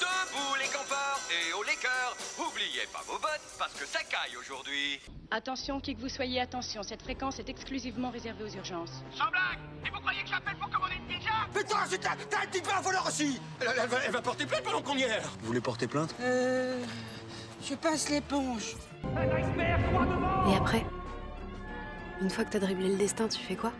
Debout les campeurs et haut les cœurs. Oubliez pas vos bottes parce que ça caille aujourd'hui. Attention, qui que vous soyez, attention, cette fréquence est exclusivement réservée aux urgences. Sans blague Et vous croyez que j'appelle pour commander une pizza? Putain, c'est un, t'as un petit peu un voleur aussi elle, elle va, elle va porter plainte pendant qu'on y est Vous voulez porter plainte? Euh. Je passe l'éponge. Et après Une fois que t'as dribblé le destin, tu fais quoi?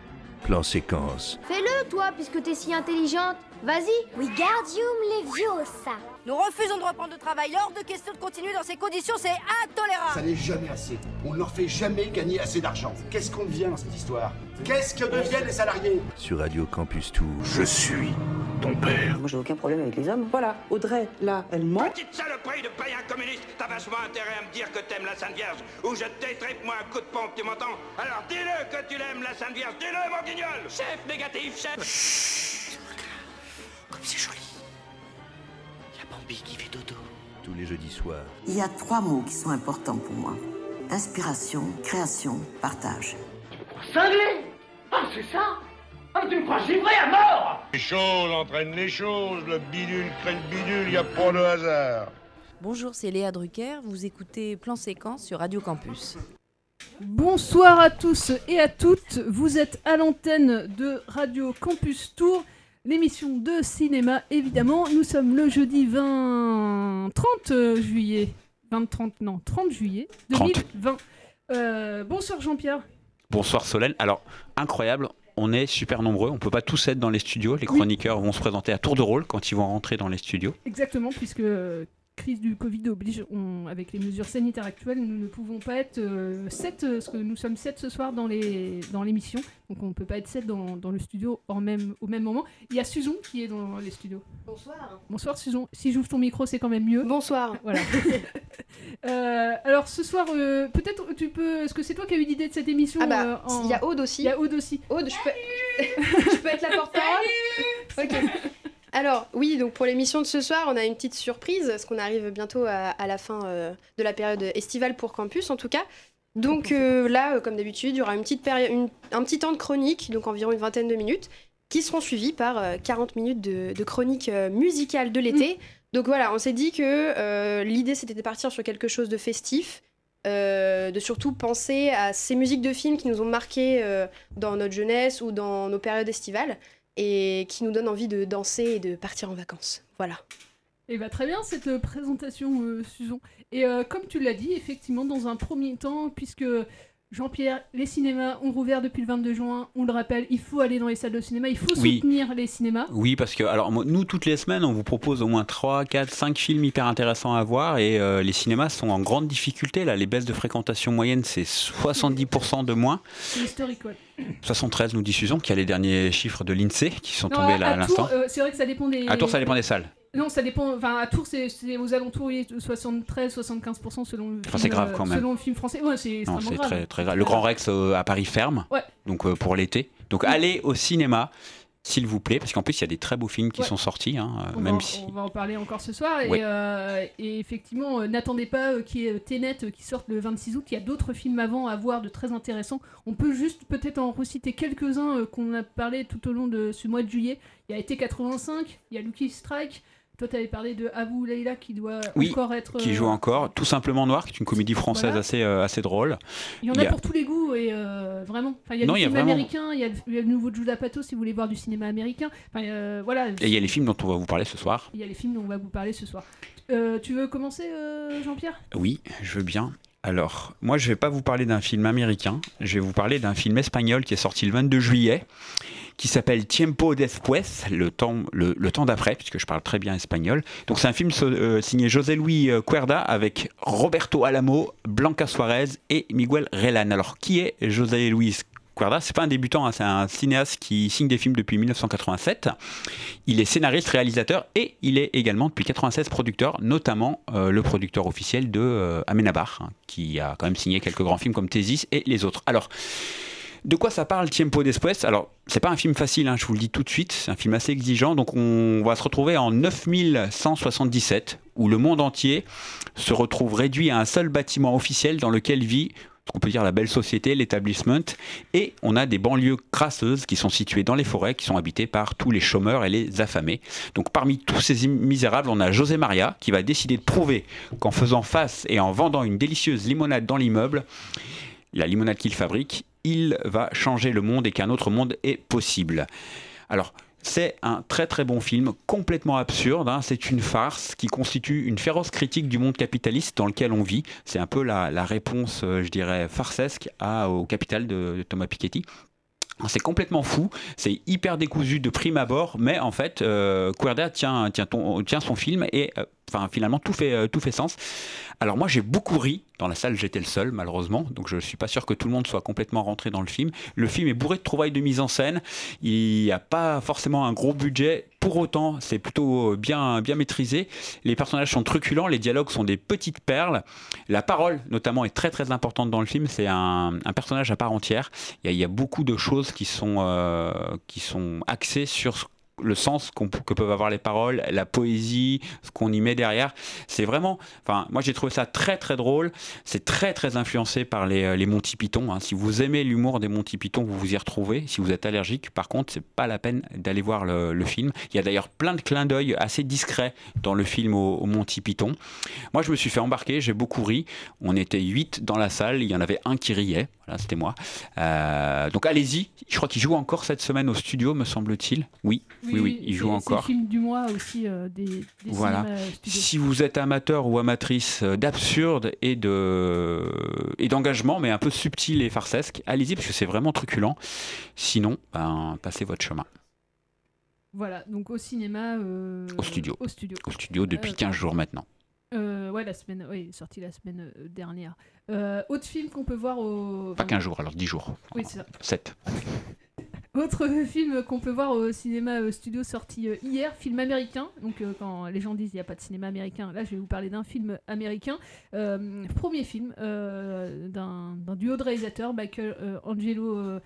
Plan séquence. Fais-le, toi, puisque t'es si intelligente. Vas-y. Wingardium Leviosa. Nous refusons de reprendre le travail. Hors de question de continuer dans ces conditions, c'est intolérable. Ça n'est jamais assez. On ne leur fait jamais gagner assez d'argent. Qu'est-ce qu'on devient dans cette histoire? Qu'est-ce que deviennent les salariés? Sur Radio Campus Tour. Je suis ton père. Moi, j'ai aucun problème avec les hommes. Voilà, Audrey, là, elle ment. Petite saloperie de païen communiste T'as vachement intérêt à me dire que t'aimes la Sainte Vierge ou je t'étripe moi un coup de pompe, tu m'entends? Alors dis-le que tu l'aimes la Sainte Vierge, dis-le mon guignol Chef négatif, chef Comme c'est joli. Il y a Bambi qui fait dodo. Tous les jeudis soirs. Il y a trois mots qui sont importants pour moi. Inspiration, création, partage. Cinglé Ah, c'est ça Ah, tu me crois givré à mort Les choses entraînent les choses, le bidule crée le bidule, y a pas de hasard. Bonjour, c'est Léa Drucker, vous écoutez Plan Séquence sur Radio Campus. Bonsoir à tous et à toutes, vous êtes à l'antenne de Radio Campus Tour, l'émission de cinéma évidemment. Nous sommes le jeudi 20... 30 juillet, 20, 30, non, 30 juillet 2020. Euh, bonsoir Jean-Pierre. Bonsoir Solène. Alors, incroyable, on est super nombreux, on peut pas tous être dans les studios. Les Oui. chroniqueurs vont se présenter à tour de rôle quand ils vont rentrer dans les studios. Exactement, puisque euh, crise du Covid oblige, on- avec les mesures sanitaires actuelles, nous ne pouvons pas être 7, parce que nous sommes 7 ce soir dans les dans l'émission, donc on ne peut pas être 7 dans, dans le studio en même, au même moment. Il y a Susan qui est dans les studios. Bonsoir. Bonsoir Susan, si j'ouvre ton micro c'est quand même mieux. Bonsoir. Voilà. Euh, alors ce soir, euh, peut-être tu peux, est-ce que c'est toi qui as eu l'idée de cette émission Ah bah, euh, en- il y a Aude aussi. Il y a Aude aussi. Aude, je peux... je peux être la porte-parole Ok. Alors, oui, donc pour l'émission de ce soir, on a une petite surprise, parce qu'on arrive bientôt à, à la fin euh, de la période estivale pour campus, en tout cas. Donc euh, là, euh, comme d'habitude, il y aura une petite une- un petit temps de chronique, donc environ une vingtaine de minutes, qui seront suivis par euh, 40 minutes de, de chronique musicale de l'été. Donc voilà, on s'est dit que l'idée, c'était de partir sur quelque chose de festif, euh, de surtout penser à ces musiques de films qui nous ont marqués euh, dans notre jeunesse ou dans nos périodes estivales et qui nous donnent envie de danser et de partir en vacances. Voilà. Et bah très bien cette euh, présentation, euh, Susan. Et euh, comme tu l'as dit, effectivement, dans un premier temps, puisque Jean-Pierre, les cinémas ont rouvert depuis le 22 juin, on le rappelle, il faut aller dans les salles de cinéma, il faut Oui. soutenir les cinémas. Oui, parce que alors nous, toutes les semaines, on vous propose au moins 3, 4, 5 films hyper intéressants à voir et euh, les cinémas sont en grande difficulté. Là, les baisses de fréquentation moyenne, c'est 70% de moins. C'est historique, ouais. 73, nous dit Susan, qui a les derniers chiffres de l'INSEE qui sont Non, tombés là à à l'instant. euh, c'est vrai que ça dépend des. À Tours, ça dépend des salles. Non, ça dépend. Enfin, à Tours, c'est aux alentours, oui, 73-75% selon le Enfin, film. c'est grave euh, quand même. Selon le film français. Ouais, c'est grave. très, très grave. Le Grand Rex euh, à Paris ferme, Ouais. donc euh, pour l'été. Donc allez au cinéma, s'il vous plaît, parce qu'en plus il y a des très beaux films qui Ouais. sont sortis, hein, On va, même en- si. on va en parler encore ce soir. Et, euh, effectivement, euh, n'attendez pas euh, qu'il y ait Tenet qui sorte le 26 août. Il y a d'autres films avant à voir de très intéressants. On peut juste peut-être en reciter quelques-uns qu'on a parlé tout au long de ce mois de juillet. Il y a été 85, il y a Lucky Strike. Toi, tu avais parlé de Abu Leila qui doit Oui, encore être. qui euh, joue encore. Tout simplement Noir, qui est une comédie française Voilà. assez, euh, assez drôle. Il y en a, pour tous les goûts et euh, vraiment. Enfin, il y a Non, du il y a film vraiment- américain, il y, a, il y a le nouveau Judah Pato si vous voulez voir du cinéma américain. Enfin, euh, voilà. Et il y a les films dont on va vous parler ce soir. Il y a les films dont on va vous parler ce soir. Euh, tu veux commencer, euh, Jean-Pierre? Oui, je veux bien. Alors, moi, je vais pas vous parler d'un film américain, je vais vous parler d'un film espagnol qui est sorti le 22 juillet, qui s'appelle Tiempo después, le temps, le, temps d'après, puisque je parle très bien espagnol. Donc, c'est un film euh, signé José Luis euh, Cuerda avec Roberto Alamo, Blanca Suarez et Miguel Relan. Alors, qui est José Luis C'est pas un débutant, hein, c'est un cinéaste qui signe des films depuis 1987. Il est scénariste, réalisateur et il est également depuis 96 producteur, notamment euh, le producteur officiel de euh, Amenabar, hein, qui a quand même signé quelques grands films comme Thésis et les autres. Alors, de quoi ça parle Tiempo Después Alors, c'est pas un film facile, hein, je vous le dis tout de suite, c'est un film assez exigeant, donc on va se retrouver en 9177, où le monde entier se retrouve réduit à un seul bâtiment officiel dans lequel vit ce qu'on peut dire la belle société, l'établissement, et on a des banlieues crasseuses qui sont situées dans les forêts, qui sont habitées par tous les chômeurs et les affamés. Donc parmi tous ces misérables, on a José Maria qui va décider de prouver qu'en faisant face et en vendant une délicieuse limonade dans l'immeuble, la limonade qu'il fabrique, il va changer le monde et qu'un autre monde est possible. Alors, c'est un très très bon film, complètement absurde. hein. C'est une farce qui constitue une féroce critique du monde capitaliste dans lequel on vit. C'est un peu la, réponse, euh, je dirais, farcesque au Capital de Thomas Piketty. C'est complètement fou, c'est hyper décousu de prime abord, mais en fait, euh, Cuerda tient, son film et euh, finalement tout fait, euh, tout fait sens. Alors moi j'ai beaucoup ri, dans la salle j'étais le seul malheureusement, donc je suis pas sûr que tout le monde soit complètement rentré dans le film. Le film est bourré de trouvailles de mise en scène, il n'y a pas forcément un gros budget, pour autant c'est plutôt bien, bien maîtrisé. Les personnages sont truculents, les dialogues sont des petites perles. La parole notamment est très très importante dans le film, c'est un, personnage à part entière. Il y a, il y a beaucoup de choses qui sont, euh, qui sont axées sur ce le sens que peuvent avoir les paroles, la poésie, ce qu'on y met derrière. C'est vraiment, enfin, moi j'ai trouvé ça très très drôle. C'est très très influencé par les, euh, Monty Python. hein. Si vous aimez l'humour des Monty Python, vous vous y retrouvez. Si vous êtes allergique, par contre, c'est pas la peine d'aller voir le, film. Il y a d'ailleurs plein de clins d'œil assez discrets dans le film au, Monty Python. Moi, je me suis fait embarquer, j'ai beaucoup ri. On était huit dans la salle, il y en avait un qui riait. Voilà, c'était moi. Euh, donc allez-y. Je crois qu'il joue encore cette semaine au studio, me semble-t-il. Oui, oui, oui, il joue encore. C'est le film du mois aussi euh, des, des Voilà. euh. Si vous êtes amateur ou amatrice euh, d'absurde et de et d'engagement, mais un peu subtil et farcesque, allez-y parce que c'est vraiment truculent. Sinon, ben, passez votre chemin Voilà, donc au cinéma. euh, au studio. Au studio. Au studio depuis Euh, 15 jours maintenant. Euh, ouais, la semaine, est sorti la semaine dernière. Euh, autre film qu'on peut voir au. Pas 15 jours, alors 10 jours. Oui, c'est ça. 7. Autre film qu'on peut voir au cinéma euh, studio sorti euh, hier, film américain. Donc euh, quand les gens disent il n'y a pas de cinéma américain, là je vais vous parler d'un film américain. Premier film d'un duo de réalisateurs, Michael Angelo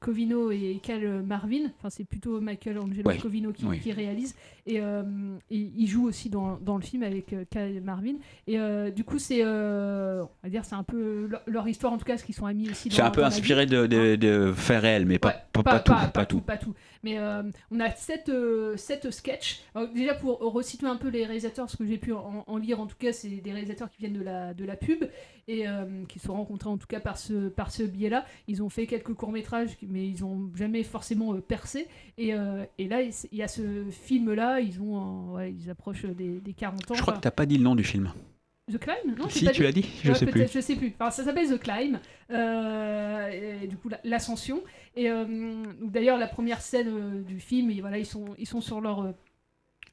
Covino et Cal Marvin. Enfin c'est plutôt Michael Angelo Ouais, Covino qui, oui. qui réalise. Et, euh, et il joue aussi dans, dans le film avec euh, Cal Marvin. Et euh, du coup c'est, euh, on va dire c'est un peu leur, histoire en tout cas, parce qu'ils sont amis aussi. C'est un peu inspiré de, de, de faits réels, mais pas, pas, pas tout. Pas, tout. pas tout. Mais euh, on a sept, euh, sept sketchs. Alors, déjà pour resituer un peu les réalisateurs, ce que j'ai pu en, en lire en tout cas, c'est des réalisateurs qui viennent de la, de la pub et euh, qui se sont rencontrés en tout cas par ce, par ce biais-là. Ils ont fait quelques courts-métrages, mais ils n'ont jamais forcément percé. Et, et là, il y a ce film-là, ils, ont, ouais, ils approchent des, des 40 ans. Je crois Enfin, que t'as pas dit le nom du film. The Climb? Non, Si, pas tu l'as dit Je sais peut-être, plus. Je sais plus. Enfin, ça s'appelle The Climb. euh, et du coup, la- l'ascension. Et euh, d'ailleurs, la première scène euh, du film, et voilà, ils sont, ils sont sur leur. euh,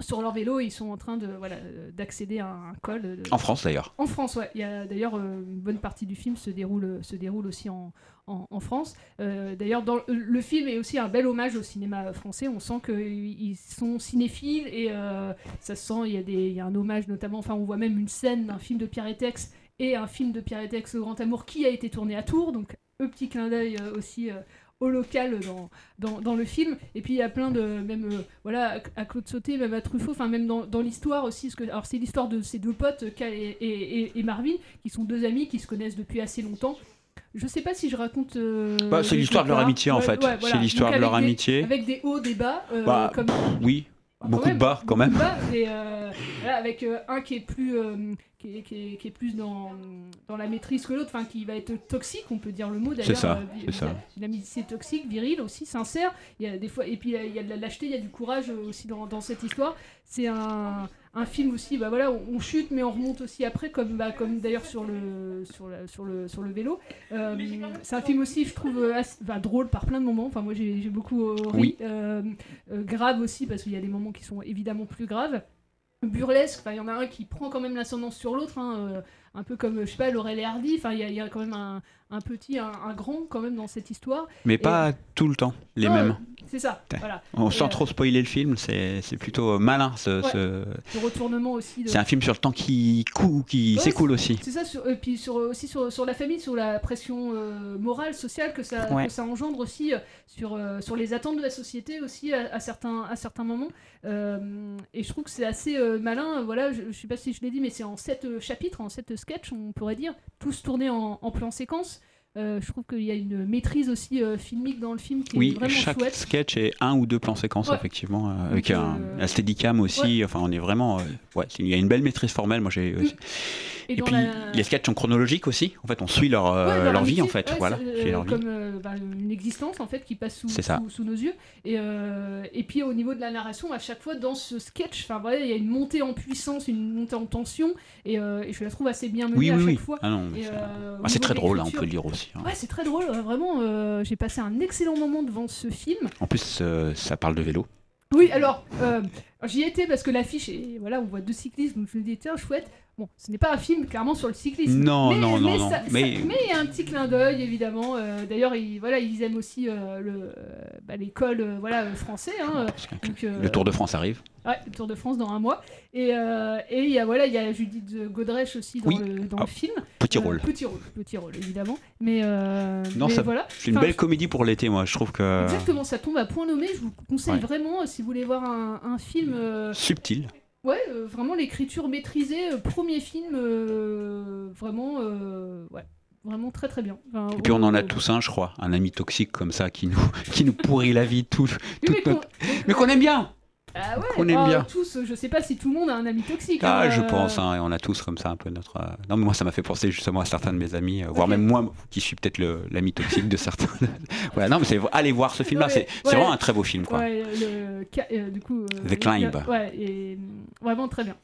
sur leur vélo, et ils sont en train de voilà d'accéder à un col. de- En France d'ailleurs. En France, ouais. Il y a d'ailleurs une bonne partie du film se déroule se déroule aussi en, en, en France. Euh, d'ailleurs, dans le, film est aussi un bel hommage au cinéma français. On sent qu'ils sont cinéphiles et euh, ça se sent. Il y a des il y a un hommage notamment. Enfin, on voit même une scène d'un film de Pierre et Tex et un film de Pierre et Tex, Le Grand Amour, qui a été tourné à Tours. Donc, un petit clin d'œil aussi. euh, au local dans, dans, dans le film et puis il y a plein de même euh, voilà à, Claude Sauté même à Truffaut enfin même dans, dans l'histoire aussi parce que alors c'est l'histoire de ces deux potes Cal et, et, Marvin qui sont deux amis qui se connaissent depuis assez longtemps je sais pas si je raconte euh, Bah, c'est l'histoire de leur amitié, en fait. voilà. C'est l'histoire de leur des- amitié. avec des hauts des bas euh, Bah, comme Oui, beaucoup ouais, de bas quand même. beaucoup de bas, et, voilà, avec un qui est plus qui, est, qui est- qui est plus dans, dans la maîtrise que l'autre, enfin qui va être toxique, on peut dire le mot d'ailleurs. C'est ça, euh, c'est ça. vi- Une amitié toxique, virile aussi, sincère. Il y a des fois, et puis il y a- de la lâcheté, il y a du courage euh, aussi dans, dans cette histoire. C'est un, un film aussi, bah voilà, on, chute mais on remonte aussi après, comme, bah, comme d'ailleurs sur le, sur, la- sur, le, sur le vélo. Euh, c'est un film aussi, je trouve, euh, assez- drôle par plein de moments. Enfin, moi j'ai beaucoup ri. Oui. Euh, grave aussi, parce qu'il y a des moments qui sont évidemment plus graves burlesque. Enfin, il y en a un qui prend quand même l'ascendance sur l'autre, hein, euh, un peu comme, je sais pas, Laurel et Hardy. Enfin, il y, a- il y a quand même un, un petit, un, un grand quand même dans cette histoire. Mais Et- pas tout le temps, les Non, mêmes. C'est ça, voilà. On, Et, sans euh, trop spoiler le film, c'est c'est plutôt euh, malin. Ce, Ouais. ce- Le retournement aussi. de- C'est un film sur le temps qui coule, qui s'écoule aussi. C'est ça, sur, et puis sur, aussi sur, sur la famille, sur la pression euh, morale, sociale que ça, Ouais. que ça engendre aussi, euh, sur, euh, sur les attentes de la société aussi à, à certains, à certains moments. Euh, et je trouve que c'est assez euh, malin. Voilà, je, je sais pas si je l'ai dit, mais c'est en sept euh, chapitres, en sept sketchs, on pourrait dire, tous tournés en, en plan séquence. Euh, je trouve qu'il y a une maîtrise aussi euh, filmique dans le film qui est Oui, vraiment chaque chouette. sketch est un ou deux plans séquences, Ouais. effectivement, euh, avec Donc, un, euh, un steadicam aussi. Enfin, on est vraiment. ouais, il y a une belle maîtrise formelle. Moi, j'ai. Mm. Et puis, la- les sketchs sont chronologiques aussi. En fait, on suit leur, Ouais, leur vie, en fait. voilà, leur comme bah, une existence en fait qui passe sous, sous, sous nos yeux. Et, et puis au niveau de la narration, à chaque fois dans ce sketch, enfin voilà, il y a une montée en puissance, une montée en tension, et, et je la trouve assez bien menée Oui, à oui, chaque oui. fois. Ah non, mais Et, c'est- Ah, très drôle, hein, on peut le dire aussi. Hein. Ouais, c'est très drôle, vraiment. euh, j'ai passé un excellent moment devant ce film. En plus, euh, ça parle de vélo. Oui, alors, euh, j'y étais parce que l'affiche, et voilà, on voit deux cyclistes, donc je me dis, tiens, chouette. Bon, ce n'est pas un film clairement sur le cyclisme. Non, mais, non, mais non, non, ça- mais- il y a un petit clin d'œil, évidemment. euh, D'ailleurs, ils, voilà, ils aiment aussi euh, euh, bah, l'école euh, voilà, français. hein, donc, Le Tour de France arrive. Ouais, le Tour de France dans un mois. Et et il y a voilà, il y a Judith Godrèche aussi dans Oui. le, dans Ah, le film. petit rôle. Petit rôle, petit rôle évidemment. Mais, Non, mais ça, voilà. c'est une Enfin, belle comédie pour l'été, moi. Je trouve que. Exactement, ça tombe à point nommé. Je vous conseille Ouais. vraiment si vous voulez voir un, un film. Subtil. Ouais, euh, vraiment l'écriture maîtrisée, euh, premier film, euh, vraiment, ouais, vraiment très très bien. Enfin, Et puis on en a tous un, je crois, un ami toxique comme ça qui nous, qui nous pourrit la vie tout, mais toute qu'on- notre- mais qu'on aime bien. Ah ouais, qu'on aime ah, bien. tous, je sais pas si tout le monde a un ami toxique. Ah, hein, je euh, pense, hein, on a tous comme ça un peu notre. euh, Non, mais moi, ça m'a fait penser justement à certains de mes amis, euh, voire même moi, qui suis peut-être l'ami toxique de certains. voilà, non, mais c'est allez voir ce film-là, c'est c'est ouais. vraiment un très beau film, quoi. Ouais, le, ca- euh, du coup. The Climb. Ouais, et vraiment très bien.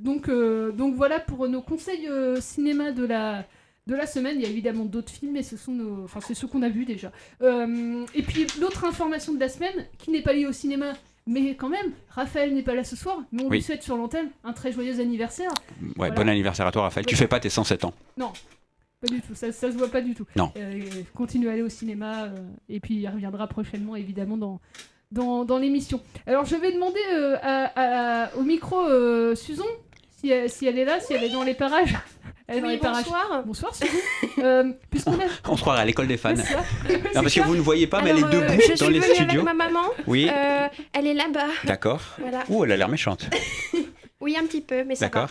Donc, donc voilà pour nos conseils cinéma de la, de la semaine. Il y a évidemment d'autres films, mais ce sont nos, enfin c'est ceux qu'on a vus déjà. Euh, et puis l'autre information de la semaine, qui n'est pas liée au cinéma, mais quand même, Raphaël n'est pas là ce soir, mais on Oui. lui souhaite sur l'antenne un très joyeux anniversaire. Ouais, Voilà. bon anniversaire à toi, Raphaël. Tu fais pas tes 107 ans. Non, pas du tout, ça, ça se voit pas du tout. Non. Euh, continue à aller au cinéma, euh, et puis il reviendra prochainement, évidemment, dans, dans, dans l'émission. Alors je vais demander euh, à- à- au micro Susan, si elle, si elle est là, si elle est dans les parages. Elle est dans les parages. bonsoir. Bonsoir Susan. Euh, puisqu'on a... On se croirait à l'école des fans. C'est. Non, parce que vous ne voyez pas, mais elle est Alors, euh, debout je dans suis les venue studios. avec ma maman. Oui. Euh, elle est là-bas. D'accord. Voilà. Ouh, elle a l'air méchante. Oui, un petit peu, mais ça va. D'accord.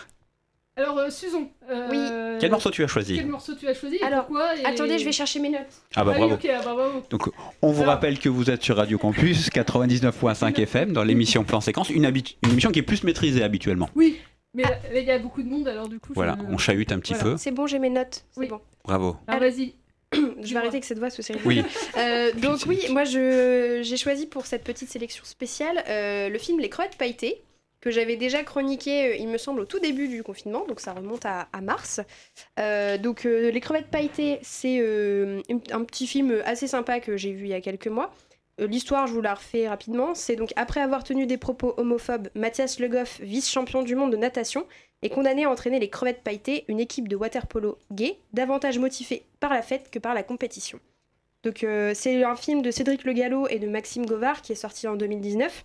Alors euh, Susan. euh, Quel morceau tu as choisi Quel morceau tu as choisi et Alors, pourquoi et- Attendez, je vais chercher mes notes. Ah bah oui, bravo. ok, ah bah bravo. Donc, on vous rappelle que vous êtes sur Radio Campus 99.5 FM dans l'émission Plan Séquence, une, une émission qui est plus maîtrisée habituellement. Oui, mais il y a beaucoup de monde, alors du coup... Voilà, je- on chahute un petit Voilà. peu. C'est bon, j'ai mes notes. C'est Oui. bon. Bravo. Alors vas-y. je vais arrêter avec cette voix, parce que c'est Oui. Euh, donc oui, moi je j'ai choisi pour cette petite sélection spéciale euh, le film Les Crevettes pailletées que j'avais déjà chroniqué, euh, il me semble, au tout début du confinement, donc ça remonte à, à mars. Euh, donc euh, Les Crevettes pailletées, c'est euh, un petit film assez sympa que j'ai vu il y a quelques mois. Euh, L'histoire, je vous la refais rapidement. C'est donc après avoir tenu des propos homophobes, Mathias Le Goff, vice-champion du monde de natation, est condamné à entraîner les crevettes pailletées, une équipe de waterpolo gay, davantage motivée par la fête que par la compétition. Donc euh, c'est un film de Cédric Le Gallo et de Maxime Govard qui est sorti en 2019,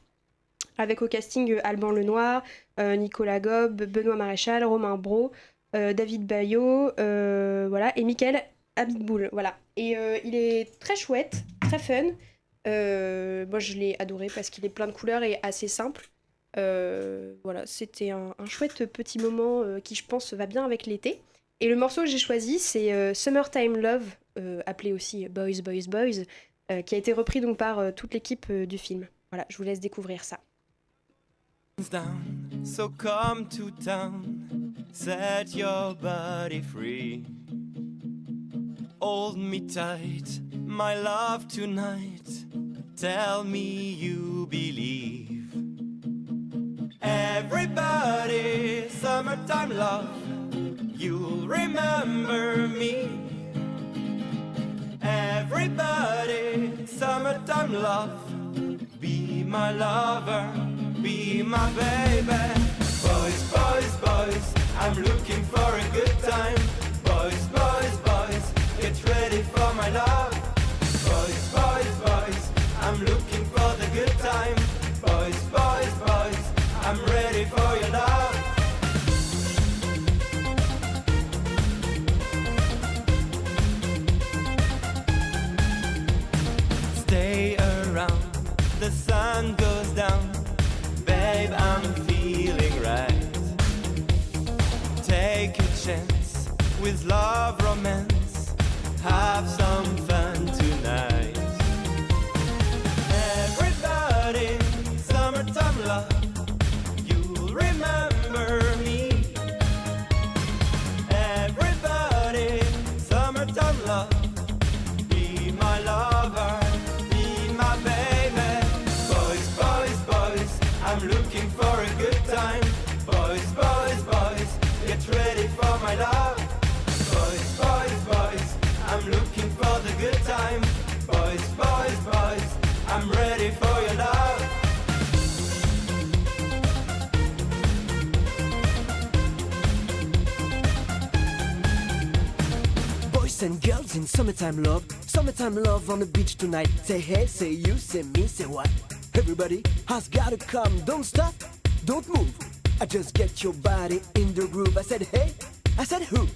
avec au casting euh, Alban Lenoir, Nicolas Gob, Benoît Maréchal, Romain Bro, David Bayot, voilà, et Michael Abitboul, voilà. Et il est très chouette, très fun. Euh, moi je l'ai adoré parce qu'il est plein de couleurs et assez simple. Euh, voilà, c'était un, chouette petit moment euh, qui, je pense, va bien avec l'été. Et le morceau que j'ai choisi, c'est Summertime Love, appelé aussi Boys, Boys, Boys, qui a été repris donc par toute l'équipe du film. Voilà, je vous laisse découvrir ça. So come to town, set your body free. Hold me tight, my love tonight. Tell me you believe. Everybody, summertime love, you'll remember me. Everybody, summertime love, be my lover, be my baby. Boys, boys, boys, I'm looking for a good time. Boys, boys, boys, get ready for my love. Boys, boys, boys, I'm looking for the good time. Boys, boys, boys, I'm ready for your love. Stay around, the sun goes down. Babe, I'm feeling right. Take a chance with love, romance. Have some fun In summertime love, summertime love on the beach tonight. Say hey, say you, say me, say what? Everybody has gotta come, don't stop, don't move. I just get your body in the groove. I said hey, I said who?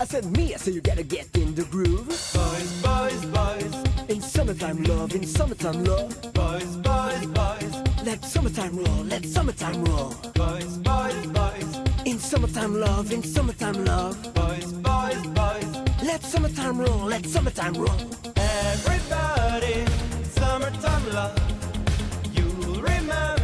I said me, I said you gotta get in the groove. Boys, boys, boys, in summertime love, in summertime love. Boys, boys, boys, let summertime roll, let summertime roll. Boys, boys, boys, in summertime love, in summertime love. Boys, boys, boys, let summertime roll, let summertime roll. Everybody, summertime love, you'll remember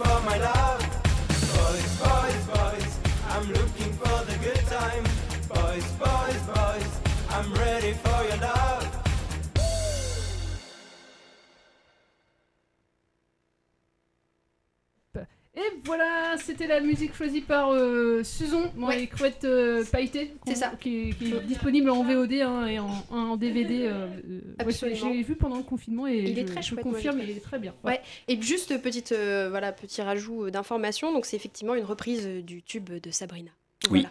for my love. C'était la musique choisie par euh, Suzon dans les couettes euh, pailletées. C'est ça. Qui, qui est disponible en VOD hein, et en, en DVD. euh, euh, ouais, Absolument. J'ai vu pendant le confinement et Il je, est très je chouette, moi, confirme, il est très bien. Ouais. Et juste petite euh, voilà petit rajout d'information. Donc c'est effectivement une reprise du tube de Sabrina. Oui.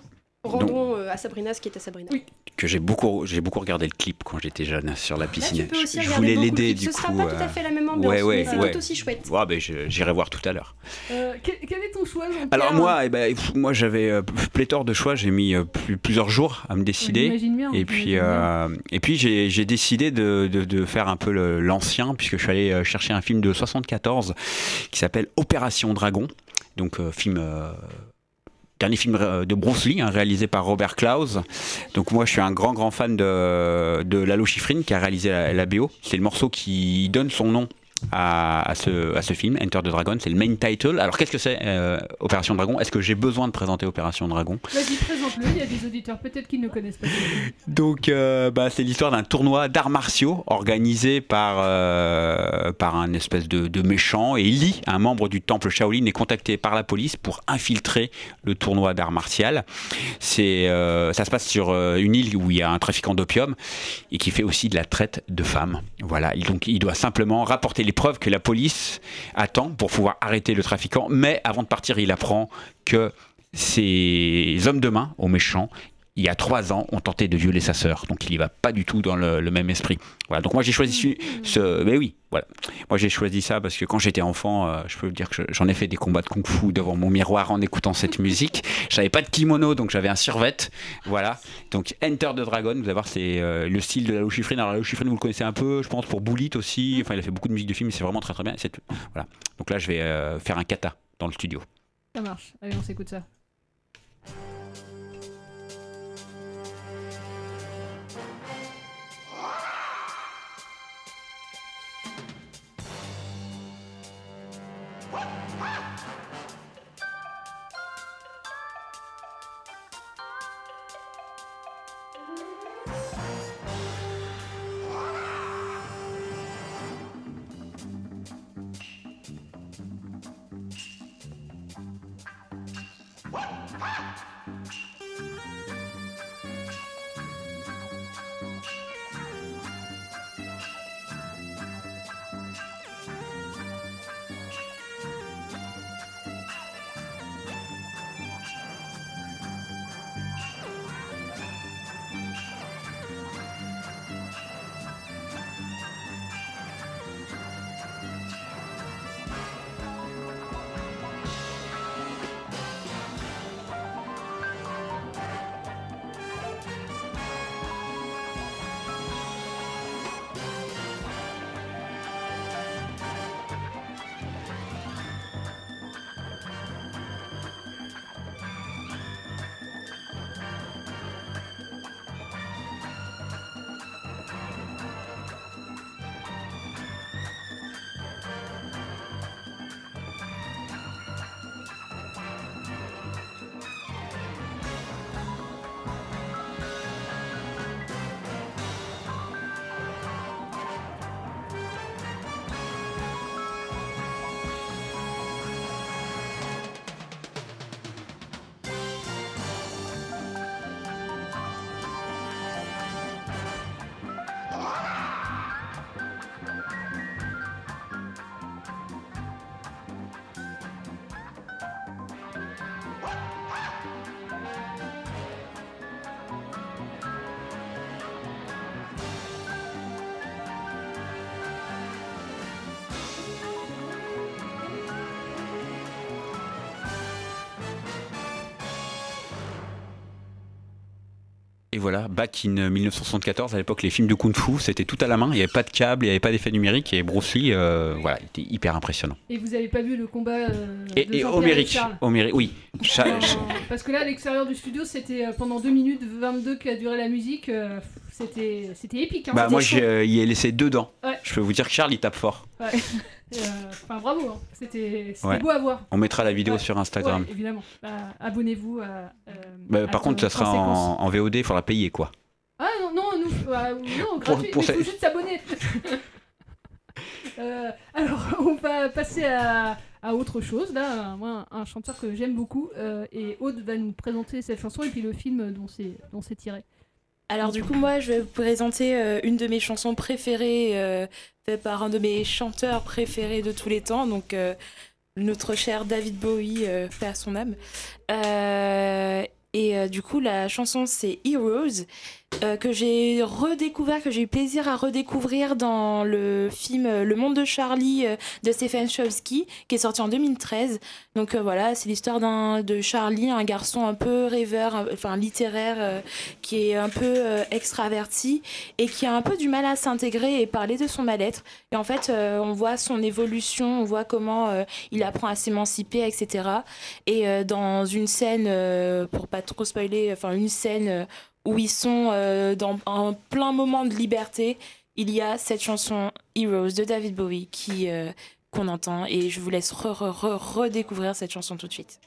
Rendons euh, à Sabrina ce qui est à Sabrina. Que j'ai beaucoup, j'ai beaucoup regardé le clip quand j'étais jeune sur la piscine. peux aussi je, voulais l'aider du Ce coup. sera pas tout à euh, fait la même ambiance, ouais, ouais, mais c'est ouais. tout aussi chouette. Ouais, ben, je- j'irai voir tout à l'heure. Euh, quel, quel est ton choix Alors moi, eh ben, moi j'avais euh, pléthore de choix. J'ai mis euh, plus- plusieurs jours à me décider. j'imagine bien, et puis, euh, et puis j'ai j'ai décidé de, de- de faire un peu l'ancien puisque je suis allé chercher un film de 74 qui s'appelle Opération Dragon. Donc euh, film. Dernier film euh, de Bruce hein, réalisé par Robert Klaus. Donc moi, je suis un grand, grand fan de, de Lalo Schifrin, qui a réalisé la BO. C'est le morceau qui donne son nom à, à ce, à ce film, Enter the Dragon. C'est le main title. Alors, qu'est-ce que c'est euh, Opération Dragon? Est-ce que j'ai besoin de présenter Opération Dragon? Vas-y, présente-le. Il y a des auditeurs peut-être qui ne connaissent pas. Donc, euh, bah, c'est l'histoire d'un tournoi d'arts martiaux organisé par, euh, par un espèce de, de méchant. Et Lee, un membre du temple Shaolin, est contacté par la police pour infiltrer le tournoi d'arts martial. C'est, euh, ça se passe sur euh, une île où il y a un trafiquant d'opium et qui fait aussi de la traite de femmes. Voilà. Donc, il doit simplement rapporter les preuves que la police attend pour pouvoir arrêter le trafiquant. Mais avant de partir, il apprend que ces hommes de main, aux méchants, il y a trois ans, ont tenté de violer sa sœur. Donc il y va pas du tout dans le, même esprit. Voilà. Donc moi j'ai choisi ce. Mais oui, voilà. Moi j'ai choisi ça parce que quand j'étais enfant, euh, je peux vous dire que je- j'en ai fait des combats de kung-fu devant mon miroir en écoutant cette musique. J'avais pas de kimono, donc j'avais un survêt. Voilà. Donc Enter the Dragon, vous allez voir, c'est euh, le style de Lalo Schifrin. Alors Lalo Schifrin, vous le connaissez un peu, je pense, pour Bullet aussi. Enfin, il a fait beaucoup de musique de film, c'est vraiment très très bien. Voilà. Donc là, je vais euh, faire un kata dans le studio. Ça marche. Allez, on s'écoute ça. Et voilà, back in 1974, à l'époque, les films de Kung Fu, c'était tout à la main, il n'y avait pas de câble, il n'y avait pas d'effet numérique, et Bruce Lee, euh, voilà, il était hyper impressionnant. Et vous avez pas vu le combat euh, Et, de et Homérique, Homérique, oui. Cha- Euh, Parce que là, à l'extérieur du studio, c'était euh, pendant 2 minutes 22 qu'a duré la musique. euh, c'était épique. Hein, bah, moi, chaud. j'ai euh, y ai laissé deux dents. Ouais. Je peux vous dire que Charles, il tape fort. Ouais. Euh, Enfin, bravo. hein. C'était Ouais. beau à voir. On mettra la vidéo Ouais. sur Instagram. Ouais, évidemment. Bah, Abonnez-vous à. euh, Bah, par contre, ça sera en, en VOD, il faudra payer, quoi. Ah non, non, nous, bah, non gratuit, pour mais il faut juste s'abonner. Euh, alors, on va passer à, à autre chose. Là, moi, un chanteur que j'aime beaucoup, euh, et Aude va nous présenter cette chanson et puis le film dont c'est tiré. Alors du coup, moi, je vais vous présenter euh, une de mes chansons préférées, euh, faite par un de mes chanteurs préférés de tous les temps, donc euh, notre cher David Bowie, euh, fait à son âme. Euh, et euh, du coup, la chanson, c'est Heroes, euh, que j'ai redécouvert, que j'ai eu plaisir à redécouvrir dans le film euh, Le Monde de Charlie euh, de Stephen Chbosky, qui est sorti en 2013. Donc voilà, c'est l'histoire d'un de Charlie, un garçon un peu rêveur, enfin littéraire, qui est un peu extraverti et qui a un peu du mal à s'intégrer et parler de son mal-être. Et en fait, on voit son évolution, on voit comment il apprend à s'émanciper, etc. Et dans une scène, pour pas trop spoiler, enfin une scène où ils sont euh, dans un plein moment de liberté, il y a cette chanson Heroes de David Bowie euh, qu'on entend et je vous laisse re- re- re- redécouvrir cette chanson tout de suite.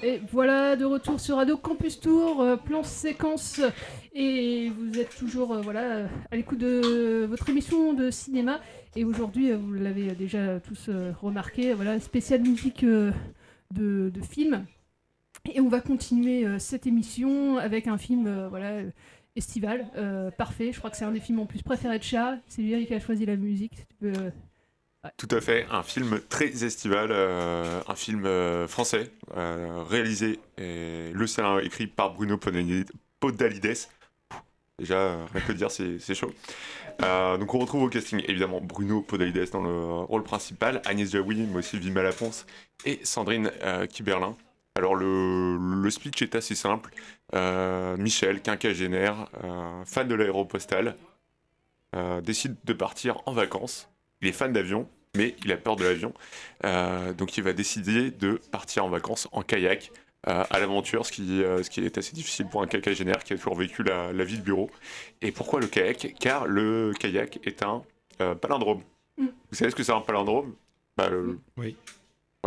Et voilà, de retour sur Radio Campus Tour, euh, plan séquence. Et vous êtes toujours euh, voilà, à l'écoute de votre émission de cinéma. Et aujourd'hui, euh, vous l'avez déjà tous remarqué, voilà, spéciale musique de, de film. Et on va continuer cette émission avec un film voilà, estival, parfait. Je crois que c'est un des films en plus préférés de chat. C'est lui qui a choisi la musique. Si tu Tout à fait, un film très estival, euh, un film euh, français, euh, réalisé et le scénario écrit par Bruno Podali- Podalides. Déjà, rien que dire, c'est chaud. Donc on retrouve au casting évidemment Bruno Podalides dans le rôle principal, Agnès Jaoui, mais aussi Vima Laponce et Sandrine Kiberlin. Alors le, speech est assez simple. Michel, quinquagénaire, fan de l'aéropostale, décide de partir en vacances. Il est fan d'avion, mais il a peur de l'avion. Euh, donc il va décider de partir en vacances en kayak euh, à l'aventure, ce qui, euh, ce qui est assez difficile pour un quinquagénaire qui a toujours vécu la, la vie de bureau. Et pourquoi le kayak? Car le kayak est un palindrome. Mm. Vous savez ce que c'est un palindrome? Bah, le- Oui.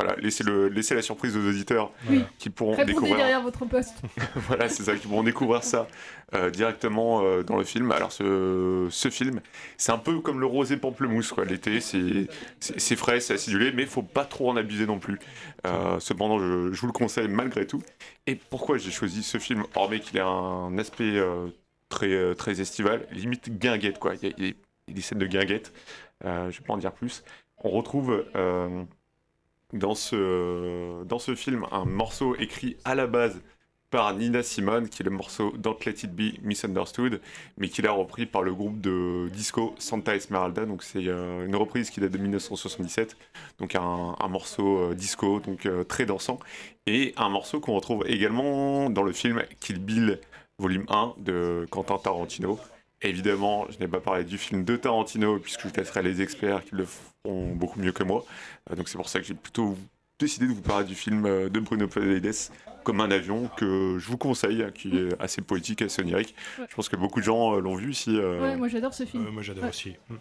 Voilà, laissez, le, laissez la surprise aux auditeurs Oui. qui pourront Répondez découvrir derrière votre poste. voilà, c'est ça, qui vont découvrir ça euh, directement euh, dans le film. Alors, ce, ce film, c'est un peu comme le rosé pamplemousse, quoi. L'été, c'est frais, c'est acidulé, mais il faut pas trop en abuser non plus. Euh, cependant, je, je vous le conseille malgré tout. Et pourquoi j'ai choisi ce film, hormis qu'il ait un aspect très, très estival, limite guinguette, quoi. Il y a, il y a- a des scènes de guinguette, je vais pas en dire plus. On retrouve... dans ce, dans ce film un morceau écrit à la base par Nina Simone, qui est le morceau Don't Let It Be Misunderstood, mais qu'il a repris par le groupe de disco Santa Esmeralda. Donc c'est euh, une reprise qui date de 1977, donc un, un morceau euh, disco, donc euh, très dansant, et un morceau qu'on retrouve également dans le film Kill Bill volume 1 de Quentin Tarantino. Évidemment, je n'ai pas parlé du film de Tarantino, puisque je laisserai les experts qui le feront beaucoup mieux que moi. Euh, donc c'est pour ça que j'ai plutôt décidé de vous parler du film euh, de Bruno Podalides comme un avion que je vous conseille, qui est assez poétique, assez onirique. Ouais. Je pense que beaucoup de gens euh, l'ont vu ici. euh, Ouais, moi j'adore ce film. Euh, moi j'adore Ouais. aussi. Mm.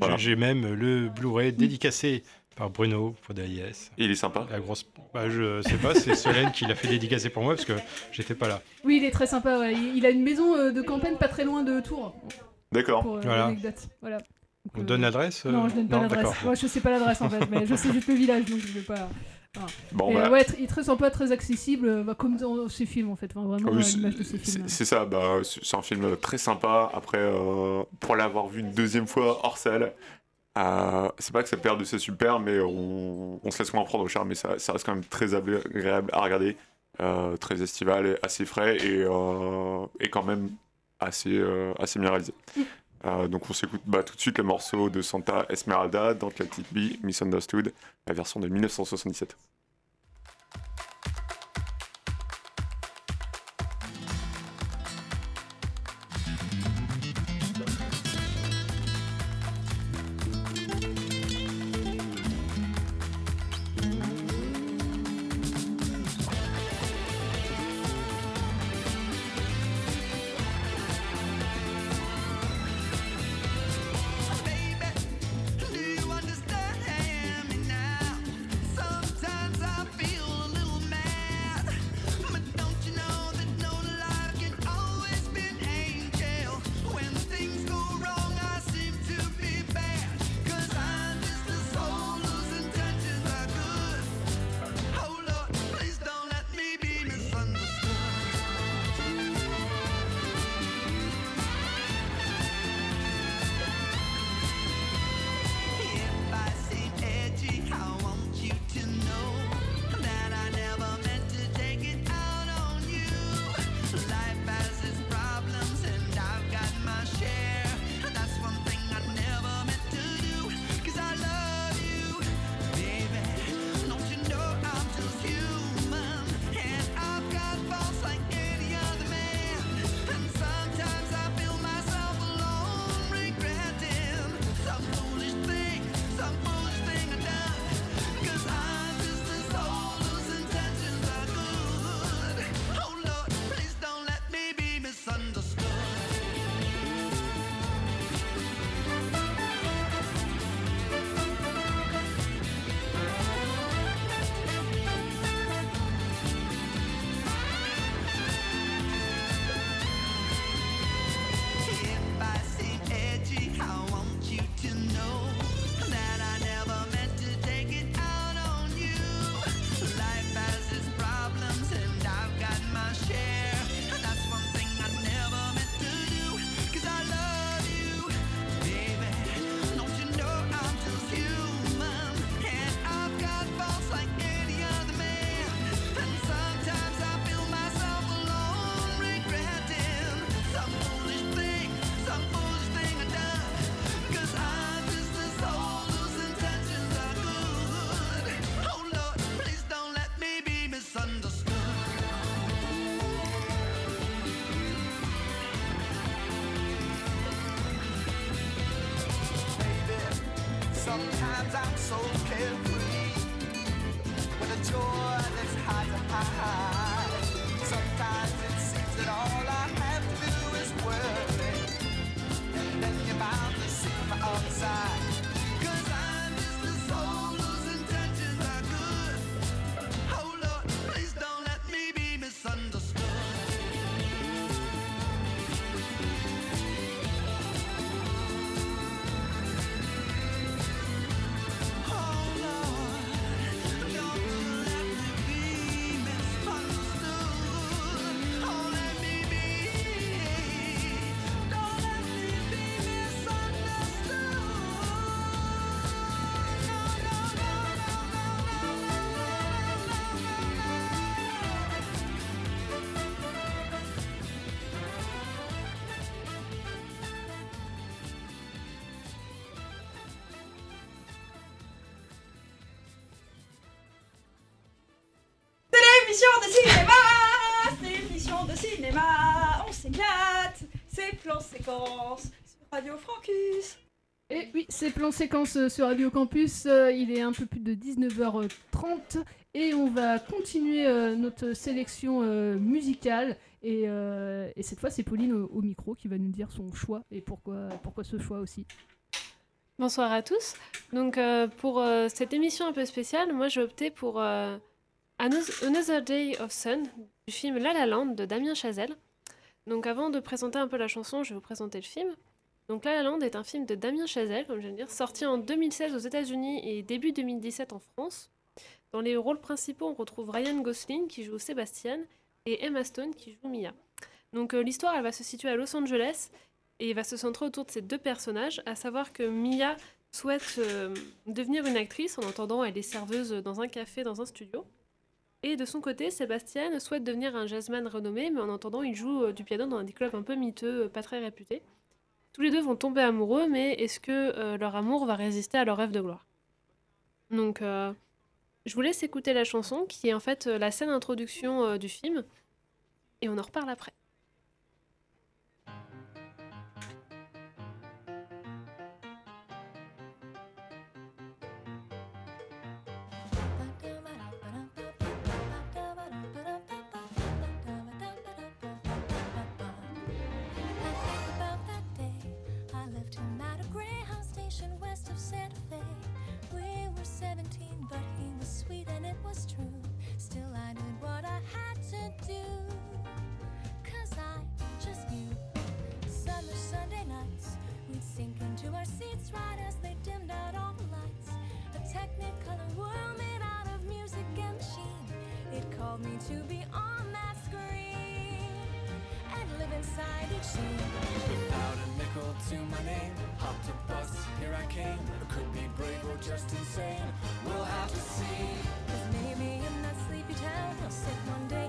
Voilà. J'ai même le Blu-ray dédicacé par Bruno. Et il est sympa La grosse... bah, Je sais pas, c'est Solène qui l'a fait dédicacer pour moi parce que j'étais pas là. Oui, il est très sympa. ouais. Il, il a une maison euh, de campagne pas très loin de Tours. D'accord. Pour euh, Voilà. On donne l'adresse euh, Non, je donne pas non, l'adresse. Moi, je sais pas l'adresse en fait, mais je sais juste le village, donc je vais pas. Voilà. Bon, bah. euh, ouais, il est très sympa, très accessible, euh, bah, comme dans ces films en fait. Enfin, vraiment, Ah oui, c'est- l'image de ces c'est films. c'est ça, bah, c'est c'est un film très sympa. Après, euh, pour l'avoir vu une deuxième fois hors salle, c'est pas que ça perd de ses super, mais on, se laisse moins prendre au charme, mais ça, reste quand même très agré- agréable à regarder, euh, très estival, et assez frais et, euh, quand même assez, euh, assez bien donc on s'écoute bah, tout de suite le morceau de Santa Esmeralda It Be Misunderstood, la version de 1977. De cinéma C'est l'émission de cinéma On s'éclate C'est plan séquence sur Radio Francus Et oui, c'est plan séquence euh, sur Radio Campus. euh, il est un peu plus de 19h30 et on va continuer euh, notre sélection musicale. Et, euh, et cette fois, c'est Pauline au, au micro qui va nous dire son choix et pourquoi, pourquoi ce choix aussi. Bonsoir à tous. Donc euh, pour euh, cette émission un peu spéciale, moi j'ai opté pour euh, Another Day of Sun du film La La Land de Damien Chazelle. Donc avant de présenter un peu la chanson, je vais vous présenter le film. Donc La La Land est un film de Damien Chazelle, comme je dire, sorti en 2016 aux États-Unis et début 2017 en France. Dans les rôles principaux, on retrouve Ryan Gosling qui joue Sébastien et Emma Stone qui joue Mia. Donc euh, l'histoire, elle va se situer à Los Angeles et va se centrer autour de ces deux personnages, à savoir que Mia souhaite euh, devenir une actrice, en entendant elle est serveuse dans un café, dans un studio. Et de son côté, Sébastien souhaite devenir un jazzman renommé, mais en entendant il joue euh, du piano dans des clubs un peu miteux, euh, pas très réputés. Tous les deux vont tomber amoureux, mais est-ce que euh, leur amour va résister à leur rêve de gloire? Donc, je vous laisse écouter la chanson, qui est en fait la scène d'introduction euh, du film, et on en reparle après. Was true. Still, I did what I had to do. Cause I just knew. Summer Sunday nights, we'd sink into our seats right as they dimmed out all the lights. A technicolor world made out of music and machine. It called me to be on that screen and live inside each scene. Without to my name, hopped a bus, here I came. I could be brave or just insane. We'll have to see. Cause maybe in that sleepy town, he'll sit one day,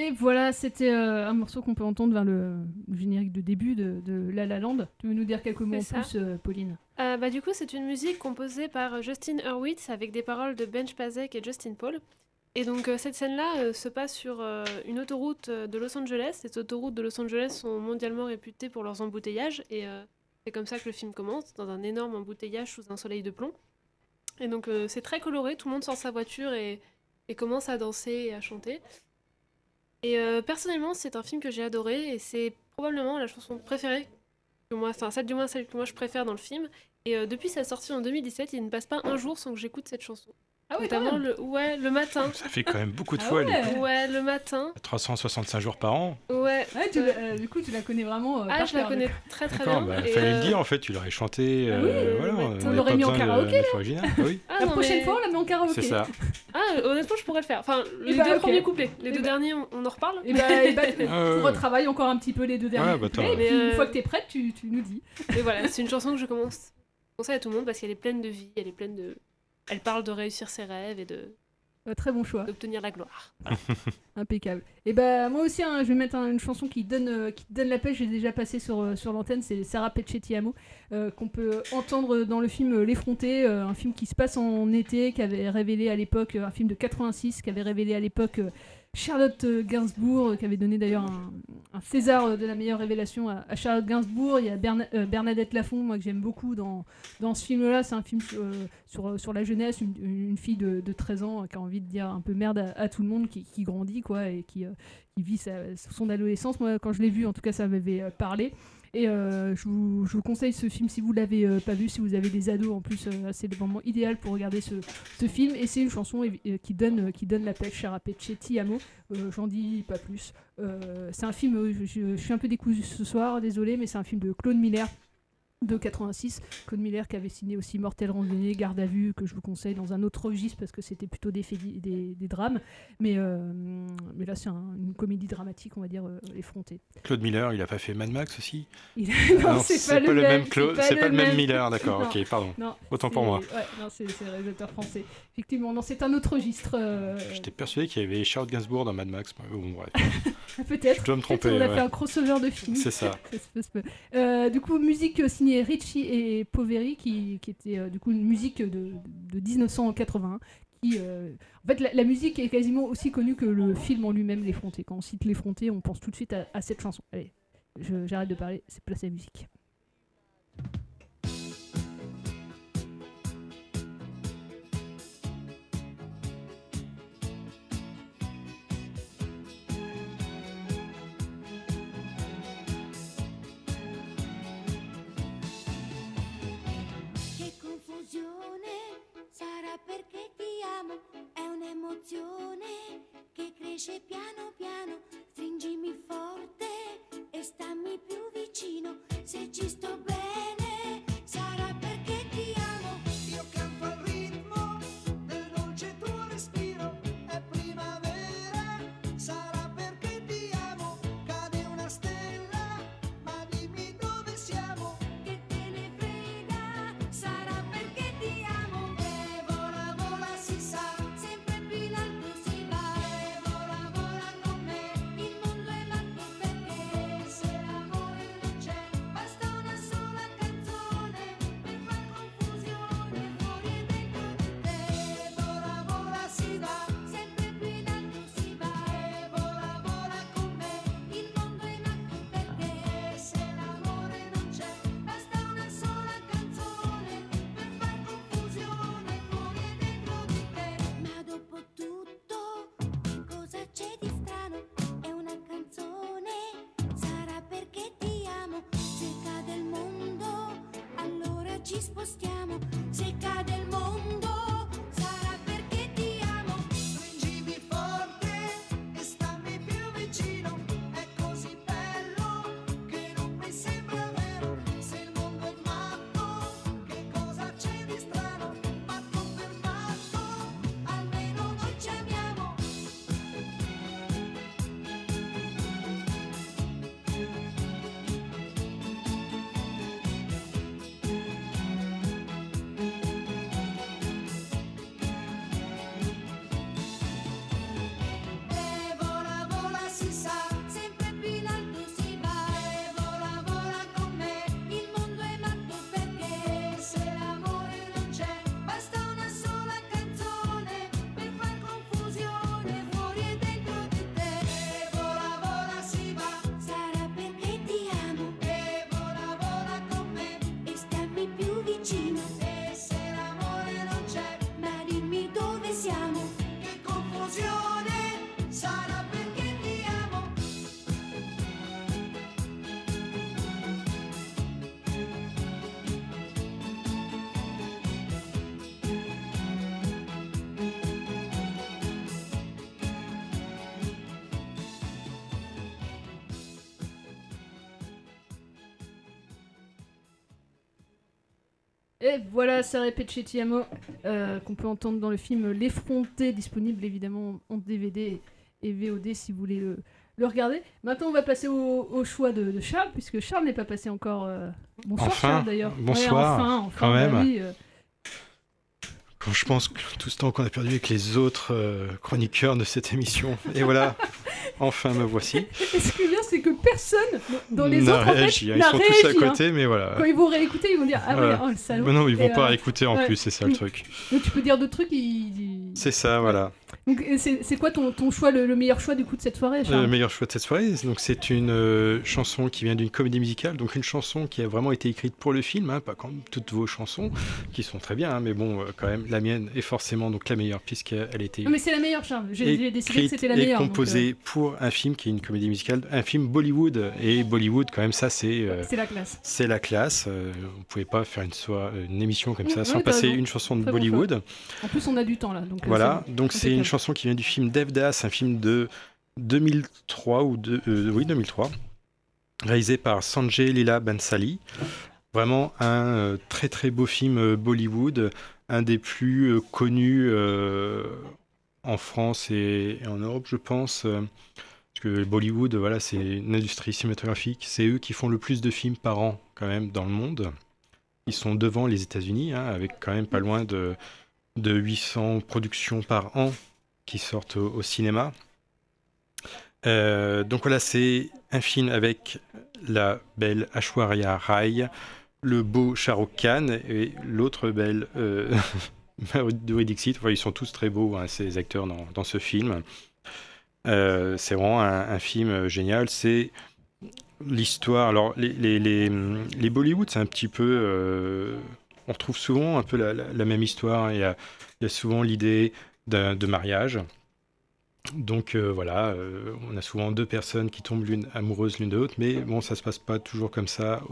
Et voilà, c'était euh, un morceau qu'on peut entendre vers le, le générique de début de, de La La Land. Tu veux nous dire quelques mots en ça. plus, euh, Pauline? Euh, bah, du coup, c'est une musique composée par Justin Hurwitz avec des paroles de Ben Spazek et Justin Paul. Et donc, cette scène-là se passe sur une autoroute de Los Angeles. Ces autoroutes de Los Angeles sont mondialement réputées pour leurs embouteillages. Et c'est comme ça que le film commence, dans un énorme embouteillage sous un soleil de plomb. Et donc, c'est très coloré. Tout le monde sort sa voiture et, et commence à danser et à chanter. Et euh, personnellement, c'est un film que j'ai adoré. Et c'est probablement la chanson préférée que moi, enfin celle du moins celle que moi je préfère dans le film. Et euh, depuis sa sortie en 2017, il ne passe pas un jour sans que j'écoute cette chanson. Ah oui, quand Notamment même. le, ouais, le matin. Ça fait quand même beaucoup de Ah fois, ouais. les Ouais, le matin. 365 jours par an. Ouais. Ouais, tu l'as- euh, du coup, tu la connais vraiment. euh, Ah, par je la connais donc. très très bien. bah, Et, fallait euh, le dire en fait, tu l'aurais chanté. Ah oui, euh, voilà, on on l'aurait mis en de karaoké. Ah oui, Ah, La non, prochaine mais- fois, on la met en karaoké. c'est ça. Ah, honnêtement, je pourrais le faire. Enfin, les bah, deux premiers couplets. Les deux bah- derniers, on, on en reparle. Et bah, bah, tu Ah, ouais. retravailles encore un petit peu les deux derniers. Ouais, bah, puis, Mais, une euh, fois que t'es prête, tu, tu nous dis. Et voilà, c'est une chanson que je commence conseille à tout le monde parce qu'elle est pleine de vie, elle est pleine de. Elle parle de réussir ses rêves et de Euh, très bon choix. d'obtenir la gloire. Impeccable. Et bah moi aussi, hein, je vais mettre un- une chanson qui donne, euh, qui donne la pêche. J'ai déjà passé sur, euh, sur l'antenne, c'est Sarah Pechettiamo, euh, qu'on peut entendre dans le film L'effronté, euh, un film qui se passe en été, qui avait révélé à l'époque, euh, un film de 86, qui avait révélé à l'époque euh, Charlotte euh, Gainsbourg, euh, qui avait donné d'ailleurs un, César euh, de la meilleure révélation à, Charlotte Gainsbourg. Il y a Berna- Bernadette Lafont, moi que j'aime beaucoup dans, dans ce film-là. C'est un film sur, sur la jeunesse, une, fille de, de 13 ans qui a envie de dire un peu merde à, tout le monde, qui, grandit quoi, et qui, vit son adolescence. Moi, quand je l'ai vu, en tout cas, ça m'avait parlé. Et euh, je, vous, conseille ce film si vous l'avez euh, pas vu, si vous avez des ados en plus, euh, c'est le moment idéal pour regarder ce, film. Et c'est une chanson qui donne, qui donne la pêche à Ti Amo. J'en dis pas plus. C'est un film, je- je suis un peu décousu ce soir, désolé, mais c'est un film de Claude Miller de 86. Claude Miller qui avait signé aussi Mortel Randonnée, Garde à vue, que je vous conseille dans un autre registre parce que c'était plutôt des, des, des drames. Mais, euh, mais là, c'est un- une comédie dramatique, on va dire, euh, effrontée. Claude Miller, il a pas fait Mad Max aussi? Il- non, c'est pas, le même, Claude, c'est pas, pas le même. Miller, d'accord, ok, pardon. non, Autant pour moi. Ouais, non, c'est le réalisateur français. Effectivement, non, c'est un autre registre. euh, J'étais persuadé qu'il y avait Charlotte Gainsbourg dans Mad Max. Bon. Peut-être. Je dois me tromper, On a ouais. fait un crossover de films. C'est ça. du coup, musique euh, Ricci et Poveri, qui, était euh, du coup une musique de, de 1981. Qui, euh, En fait, la, musique est quasiment aussi connue que le film en lui-même, L'Effronté. Quand on cite L'Effronté, on pense tout de suite à, à cette chanson. Allez, j'arrête de parler, c'est place à la musique. Confusione sarà perché ti amo, è un'emozione che cresce piano piano, stringimi forte e stammi più vicino, se ci sto bene sarà perché disposti Et voilà, Sarah Pechettiamo, euh, qu'on peut entendre dans le film L'Effronté, disponible évidemment en DVD et VOD si vous voulez le, le regarder. Maintenant, on va passer au, au choix de, de Charles, puisque Charles n'est pas passé encore. euh, Bonsoir Enfin, Charles d'ailleurs. Ouais, bonsoir, enfin, enfin, quand bah même. euh, Quand je pense que tout ce temps qu'on a perdu avec les autres chroniqueurs de cette émission, et voilà, enfin me voici. Et ce qui est bien, c'est que personne dans les autres en fait. Ils sont tous à hein. côté, mais voilà. Quand ils vont réécouter, ils vont dire Ah Voilà. ouais, oh le salaud. Mais non, ils vont Et, pas euh, réécouter en ouais. plus, c'est ça le truc. Donc tu peux dire d'autres trucs. ils- C'est ça, voilà. Donc et c'est quoi ton, ton choix, le, le meilleur choix du coup de cette soirée Charles Le meilleur choix de cette soirée, donc c'est une euh, chanson qui vient d'une comédie musicale, donc une chanson qui a vraiment été écrite pour le film, hein, pas comme toutes vos chansons, qui sont très bien, hein, mais bon, euh, quand même, la mienne est forcément donc la meilleure puisqu'elle été Non mais c'est la meilleure Charles. J'ai décidé que c'était la meilleure. composée euh, pour un film qui est une comédie musicale, un film Bollywood, et Bollywood quand même ça c'est euh, C'est la classe. c'est la classe. euh, on pouvait pas faire une, émission comme ça sans passer une chanson de bon Bollywood. En plus, on a du temps là. Donc, euh, Voilà, donc c'est une chanson qui vient du film Devdas, un film de 2003 ou de, euh, oui 2003, réalisé par Sanjay Leela Bansali. Vraiment un très très beau film Bollywood, un des plus connus en France et, et en Europe, je pense. Parce que Bollywood, voilà, c'est une industrie cinématographique. C'est eux qui font le plus de films par an quand même dans le monde. Ils sont devant les États-Unis, hein, avec quand même pas loin de, de 800 productions par an qui sortent au, cinéma. Euh, donc voilà, c'est un film avec la belle Ashwarya Rai, le beau Shah Rukh Khan et l'autre belle euh, Dixit. Enfin, ils sont tous très beaux, hein, ces acteurs dans ce film. Euh, c'est vraiment un, film génial. C'est l'histoire. Alors, les, les, Bollywood, c'est un petit peu. euh, on retrouve souvent un peu la, même histoire. Il y a, souvent l'idée de mariage. Donc euh, voilà, euh, on a souvent deux personnes qui tombent l'une amoureuses l'une de l'autre, mais bon, ça se passe pas toujours comme ça.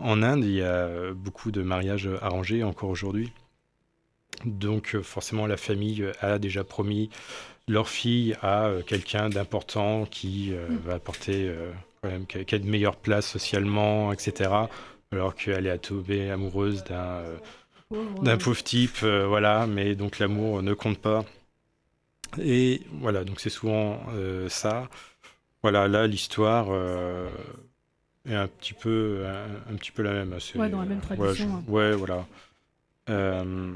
En Inde, il y a euh, beaucoup de mariages arrangés encore aujourd'hui. Donc euh, forcément, la famille euh, a déjà promis leur fille à euh, quelqu'un d'important qui euh, Mm. va apporter euh, quand même qui a, de meilleures places socialement, etc. Alors qu'elle est à tomber amoureuse d'un Pauvre, d'un ouais. pauvre type, voilà, mais donc l'amour ne compte pas. Et voilà, donc c'est souvent euh, ça. Voilà, là l'histoire euh, est un petit peu un, un petit peu la même. C'est- Ouais, dans la même ouais, tradition, je- hein. Ouais, voilà. Euh,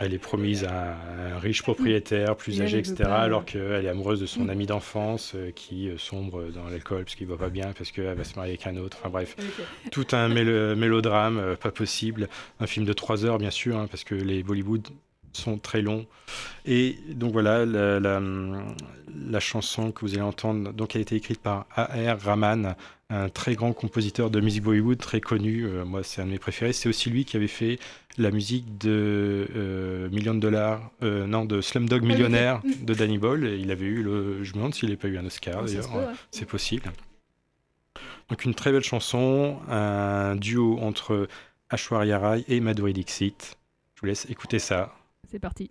elle est promise à un riche propriétaire, plus âgé, etc. alors qu'elle est amoureuse de son ami d'enfance euh, qui euh, sombre dans l'alcool parce qu'il va pas bien, parce qu'elle va se marier avec un autre. Enfin bref, tout un mélo- mélodrame, euh, pas possible. Un film de 3 heures, bien sûr, hein, parce que les Bollywood sont très longs. Et donc voilà, la, la, la chanson que vous allez entendre, donc elle a été écrite par A.R. Rahman, un très grand compositeur de musique Bollywood, très connu. Euh, moi, c'est un de mes préférés. C'est aussi lui qui avait fait la musique de euh, Million de dollars, euh, non, de Slumdog Millionnaire Mm. de Danny Boyle. Et il avait eu le, je me demande s'il n'a pas eu un Oscar d'ailleurs. ouais. C'est possible. Donc une très belle chanson, un duo entre Ashwarya Rai et Madhuri Dixit. Je vous laisse écouter ça. C'est parti.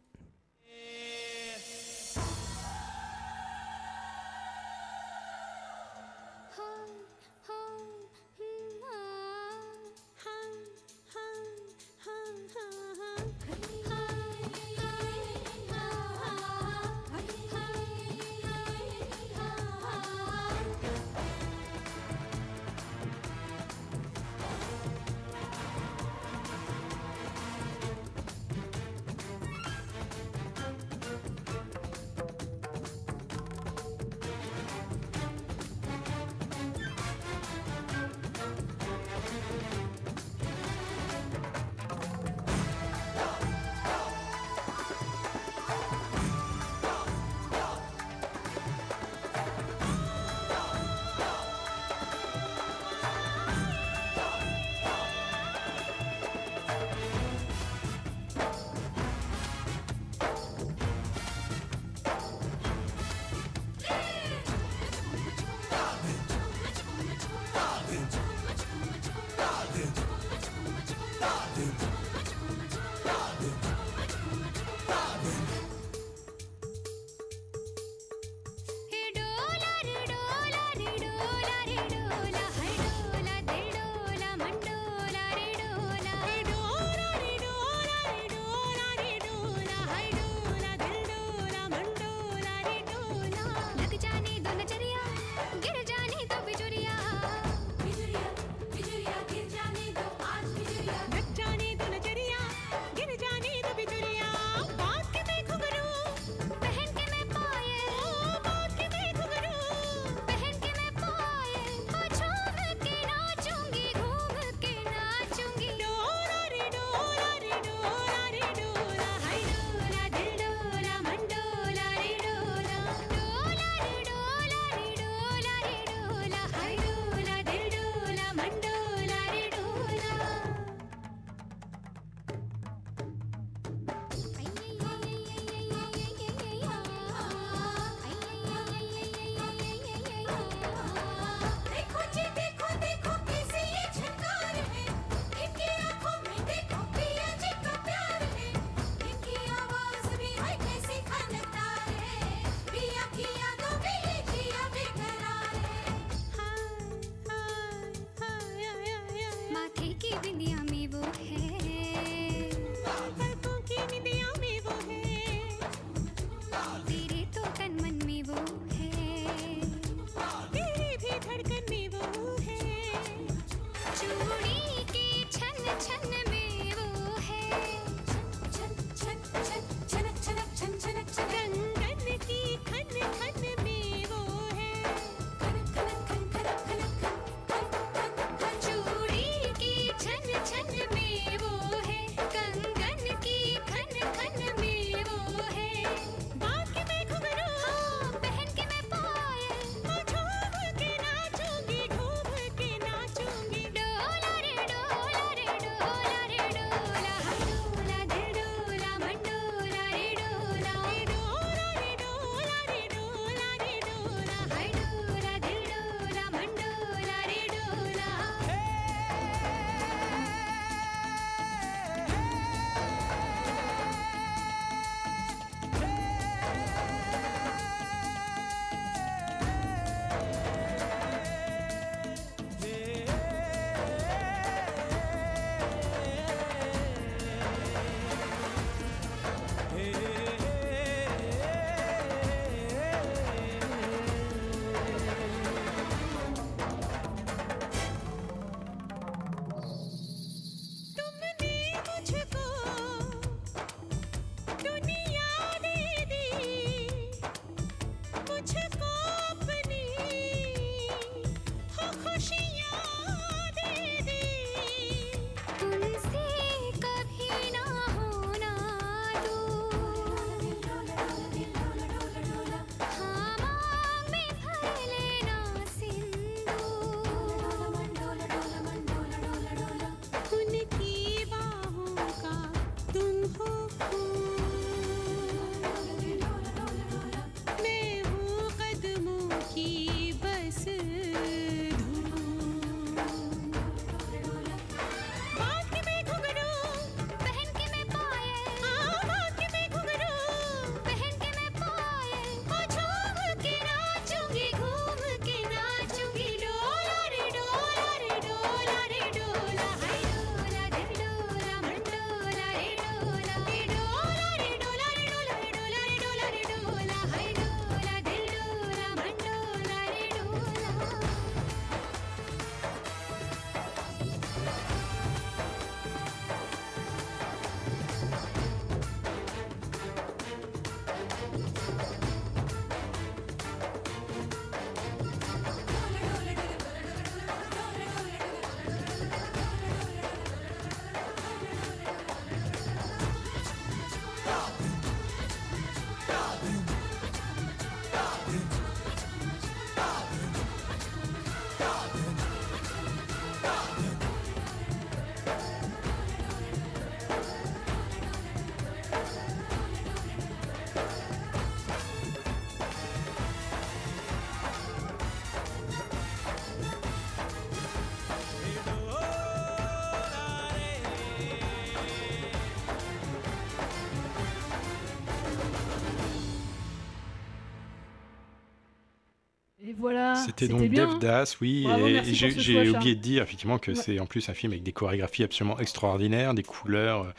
C'était donc bien, Dev hein. Das, oui, Bravo, et merci j'ai oublié de dire effectivement que Ouais. c'est en plus un film avec des chorégraphies absolument extraordinaires, des couleurs,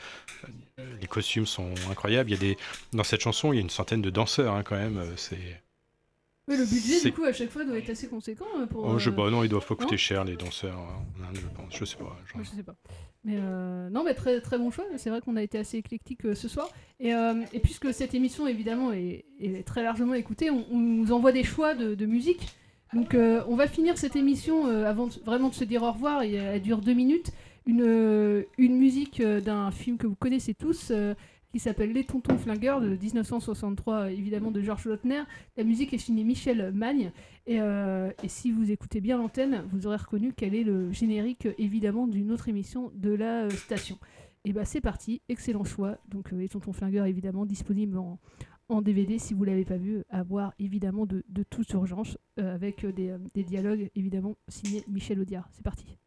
euh, les costumes sont incroyables. Il y a des dans cette chanson, il y a une centaine de danseurs hein, quand même. euh, C'est Oui, le budget, du coup, à chaque fois, doit être assez conséquent euh, pour. oh, je pas, non, ils doivent pas coûter non cher les danseurs Inde, je pense. Je sais pas. genre. Je sais pas. Mais euh, non, mais très, très bon choix. C'est vrai qu'on a été assez éclectique euh, ce soir. Et, euh, et puisque cette émission, évidemment, est, est très largement écoutée, on, on nous envoie des choix de, de musique. Donc, euh, on va finir cette émission euh, avant vraiment de se dire au revoir. Et elle dure deux minutes. Une, euh, musique euh, d'un film que vous connaissez tous. euh, qui s'appelle Les Tontons Flingueurs de 1963, euh, évidemment de Georges Lautner. La musique est signée Michel Magne. Et, euh, si vous écoutez bien l'antenne, vous aurez reconnu quel est le générique, euh, évidemment, d'une autre émission de la euh, station. Et bah c'est parti, excellent choix. Donc euh, Les Tontons Flingueurs, évidemment, disponible en, en DVD si vous l'avez pas vu, à voir évidemment de, toute urgence, euh, avec euh, des, euh, des dialogues, évidemment, signés Michel Audiard. C'est parti.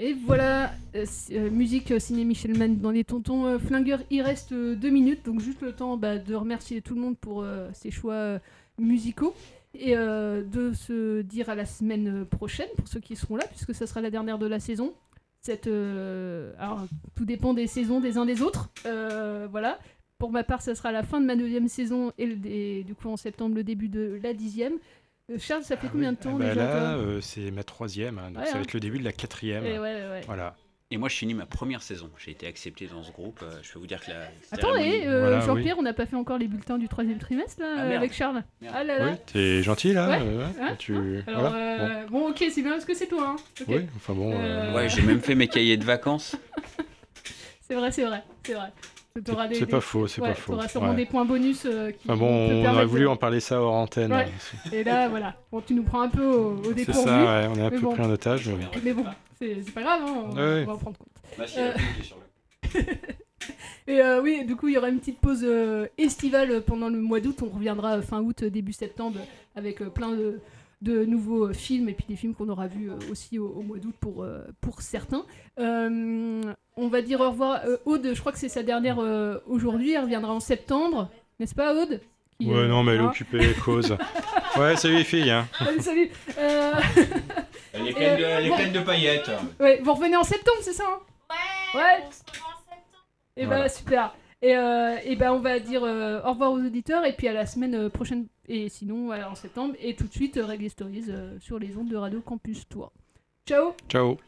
Et voilà, euh, euh, musique euh, ciné Michel Mann dans les tontons euh, flingueurs. Il reste euh, deux minutes, donc juste le temps bah, de remercier tout le monde pour ses choix musicaux et de se dire à la semaine prochaine pour ceux qui seront là, puisque ça sera la dernière de la saison. Cette, alors, tout dépend des saisons des uns des autres. Voilà. Pour ma part, ça sera la fin de ma neuvième saison et, et du coup en septembre le début de la dixième. Euh, Charles, ça fait combien de temps Bah déjà là, euh, c'est ma troisième, hein, donc Ouais, ça va hein. être le début de la quatrième. Et ouais, ouais, ouais. Voilà. Et moi, je finis ma première saison. J'ai été accepté dans ce groupe. euh, je peux vous dire que la. Attends, et euh, Voilà, Jean-Pierre, on n'a pas fait encore les bulletins du troisième trimestre là, Ah, avec Charles. Merde. Ah là là. Oui, t'es gentil là Ouais. euh, Hein tu... Alors, voilà, bon. euh, bon. ok, c'est bien parce que c'est toi. Hein. Oui, enfin bon. Ouais, j'ai même fait mes cahiers de vacances. C'est vrai, c'est vrai, c'est vrai. C'est des- pas faux, c'est ouais, pas faux. T'auras sûrement Ouais. des points bonus euh, qui. Enfin bon, te on aurait voulu de- en parler ça hors antenne. Ouais. hein. Et là, voilà. Bon, tu nous prends un peu au, au C'est dépourvu. ça, ouais, on est un peu bon. pris en otage. Mais... Mais bon, c'est c'est pas grave, hein, on, Ouais. on va en prendre compte. Bah, si, Euh, Et euh, oui, du coup, il y aura une petite pause euh, estivale pendant le mois d'août. On reviendra fin août, début septembre, avec euh, plein de, de nouveaux euh, films et puis des films qu'on aura vus euh, aussi au, au mois d'août pour, euh, pour certains. Euh, on va dire au revoir. Euh, Aude, je crois que c'est sa dernière euh, aujourd'hui. Elle reviendra en septembre, n'est-ce pas, Aude? Qui, Ouais, euh, non, mais elle est hein? occupée, cause. ouais, salut les filles. Hein. Salut Euh, Elle est pleine de, elle est bon. pleine de paillettes. Ouais, vous revenez en septembre, c'est ça hein? Ouais. Et bah Voilà. super. Et, euh, ben on va dire euh, au revoir aux auditeurs et puis à la semaine euh, prochaine et sinon en septembre et tout de suite Reggae Stories sur les ondes de Radio Campus Tour. Ciao Ciao.